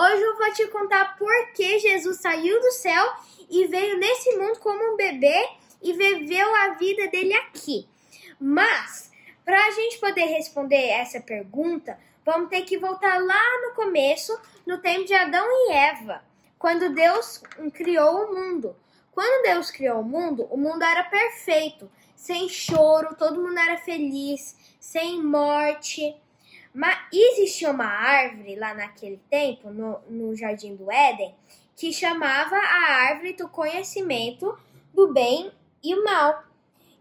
Hoje eu vou te contar por que Jesus saiu do céu e veio nesse mundo como um bebê e viveu a vida dele aqui. Mas, para a gente poder responder essa pergunta, vamos ter que voltar lá no começo, no tempo de Adão e Eva, quando Deus criou o mundo. Quando Deus criou o mundo, o mundo era perfeito, sem choro, todo mundo era feliz, sem morte. Mas existia uma árvore lá naquele tempo, no, no Jardim do Éden, que chamava a árvore do conhecimento do bem e o mal.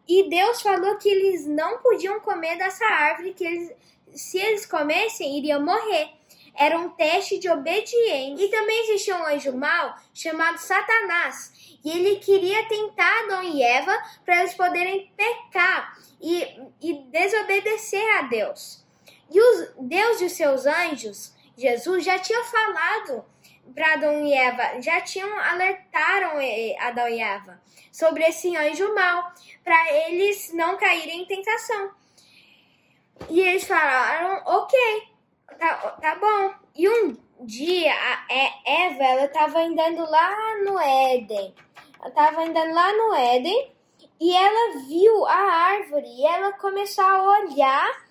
E Deus falou que eles não podiam comer dessa árvore, que eles, se eles comessem, iriam morrer. Era um teste de obediência. E também existia um anjo mau chamado Satanás. E ele queria tentar Adão e Eva para eles poderem pecar e, e desobedecer a Deus. E os, Deus e seus anjos, Jesus, já tinham falado para Adão e Eva, já tinham alertaram Adão e Eva sobre esse anjo mau, para eles não caírem em tentação. E eles falaram, ok, tá, tá bom. E um dia a Eva, ela estava andando lá no Éden. Ela estava andando lá no Éden e ela viu a árvore e ela começou a olhar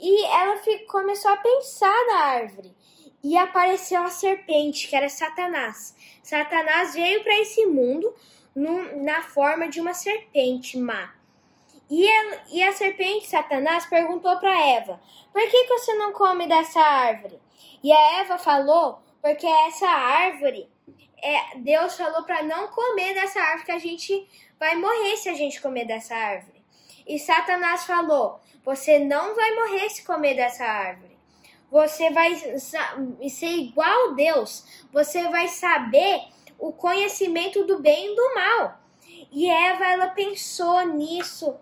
e ela começou a pensar na árvore. E apareceu a serpente, que era Satanás. Satanás veio para esse mundo na forma de uma serpente má. E, ela, e a serpente, Satanás, perguntou para Eva: Por que, que você não come dessa árvore? E a Eva falou: Porque essa árvore, é, Deus falou para não comer dessa árvore, que a gente vai morrer se a gente comer dessa árvore. E Satanás falou: Você não vai morrer se comer dessa árvore. Você vai ser igual a Deus. Você vai saber o conhecimento do bem e do mal. E Eva, ela pensou nisso.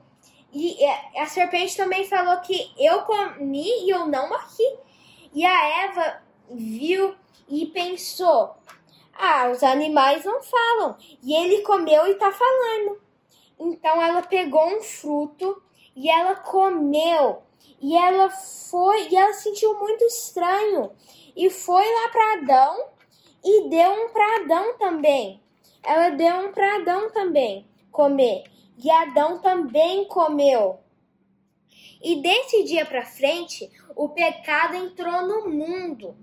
E a serpente também falou que eu comi e eu não morri. E a Eva viu e pensou: Ah, os animais não falam. E ele comeu e tá falando. Então ela pegou um fruto e ela comeu. E ela foi, e ela sentiu muito estranho. E foi lá para Adão e deu um para Adão também. Ela deu um para Adão também comer. E Adão também comeu. E desse dia para frente, o pecado entrou no mundo.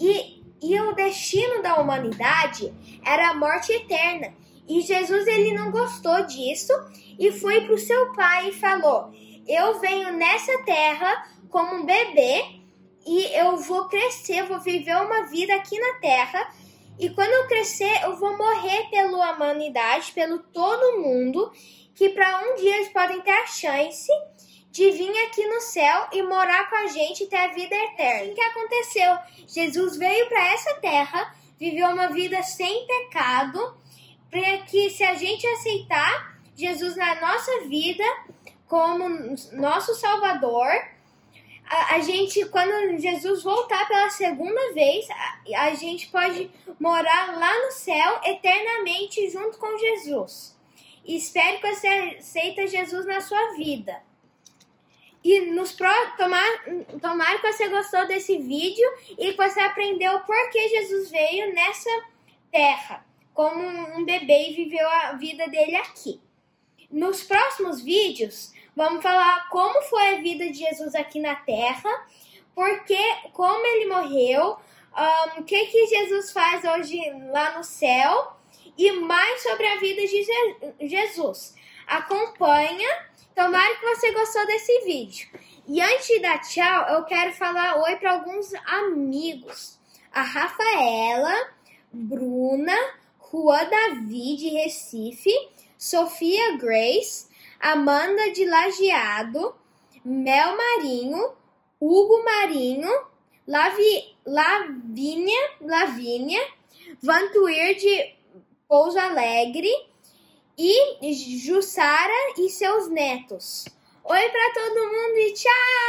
E, e o destino da humanidade era a morte eterna. E Jesus ele não gostou disso e foi para o seu pai e falou: Eu venho nessa terra como um bebê e eu vou crescer, vou viver uma vida aqui na terra. E quando eu crescer, eu vou morrer pela humanidade, pelo todo mundo, que para um dia eles podem ter a chance de vir aqui no céu e morar com a gente ter a vida eterna. O que aconteceu? Jesus veio para essa terra, viveu uma vida sem pecado para que se a gente aceitar Jesus na nossa vida como nosso Salvador, a, a, gente, quando Jesus voltar pela segunda vez, a, a, gente pode morar lá no céu eternamente junto com Jesus. Espero que você aceita Jesus na sua vida. E nos pro, tomar, tomara que você gostou desse vídeo e que você aprendeu por que Jesus veio nessa terra como um bebê e viveu a vida dele aqui. Nos próximos vídeos, vamos falar como foi a vida de Jesus aqui na Terra, porque como ele morreu, um, o que, que Jesus faz hoje lá no céu e mais sobre a vida de Jesus. Acompanha, tomara que você gostou desse vídeo. E antes de dar tchau, eu quero falar oi para alguns amigos. A Rafaela, Bruna, Juan Davi de Recife, Sofia Grace, Amanda de Lajeado, Mel Marinho, Hugo Marinho, Lavi, Lavínia, Lavínia, Vantuir de Pouso Alegre e Jussara e seus netos. Oi para todo mundo e tchau!